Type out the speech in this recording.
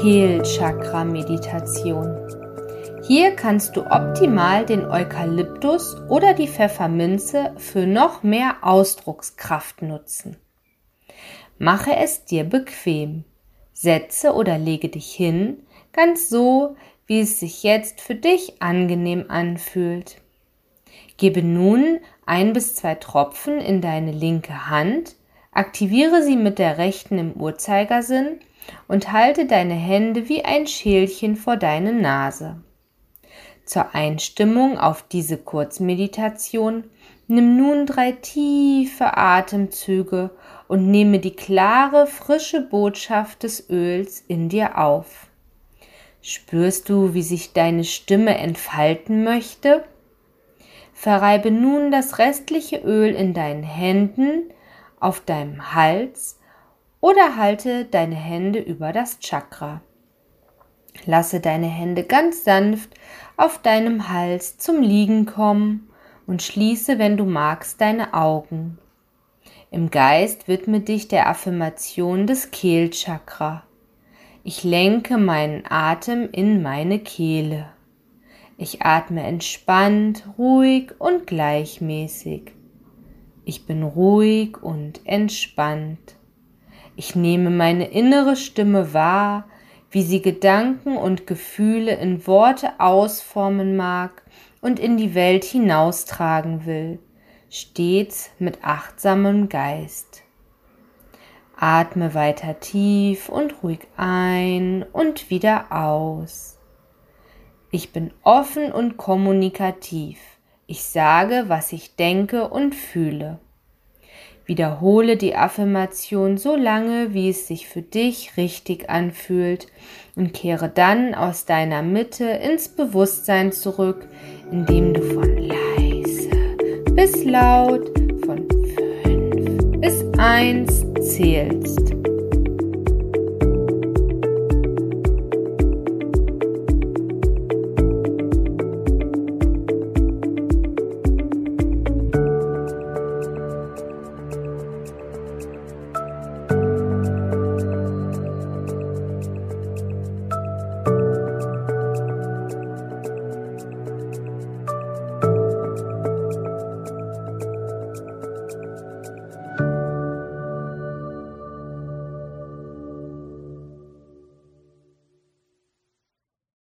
Kehlchakra-Meditation. Hier kannst du optimal den Eukalyptus oder die Pfefferminze für noch mehr Ausdruckskraft nutzen. Mache es dir bequem. Setze oder lege dich hin, ganz so, wie es sich jetzt für dich angenehm anfühlt. Gebe nun ein bis zwei Tropfen in deine linke Hand, aktiviere sie mit der rechten im Uhrzeigersinn und halte deine Hände wie ein Schälchen vor deine Nase. Zur Einstimmung auf diese Kurzmeditation nimm nun drei tiefe Atemzüge und nehme die klare, frische Botschaft des Öls in dir auf. Spürst du, wie sich deine Stimme entfalten möchte? Verreibe nun das restliche Öl in deinen Händen, auf deinem Hals oder halte deine Hände über das Chakra. Lasse deine Hände ganz sanft auf deinem Hals zum Liegen kommen und schließe, wenn du magst, deine Augen. Im Geist widme dich der Affirmation des Kehlchakra. Ich lenke meinen Atem in meine Kehle. Ich atme entspannt, ruhig und gleichmäßig. Ich bin ruhig und entspannt. Ich nehme meine innere Stimme wahr, wie sie Gedanken und Gefühle in Worte ausformen mag und in die Welt hinaustragen will, stets mit achtsamem Geist. Atme weiter tief und ruhig ein und wieder aus. Ich bin offen und kommunikativ. Ich sage, was ich denke und fühle. Wiederhole die Affirmation so lange, wie es sich für dich richtig anfühlt und kehre dann aus deiner Mitte ins Bewusstsein zurück, indem du von leise bis laut von fünf bis eins zählst.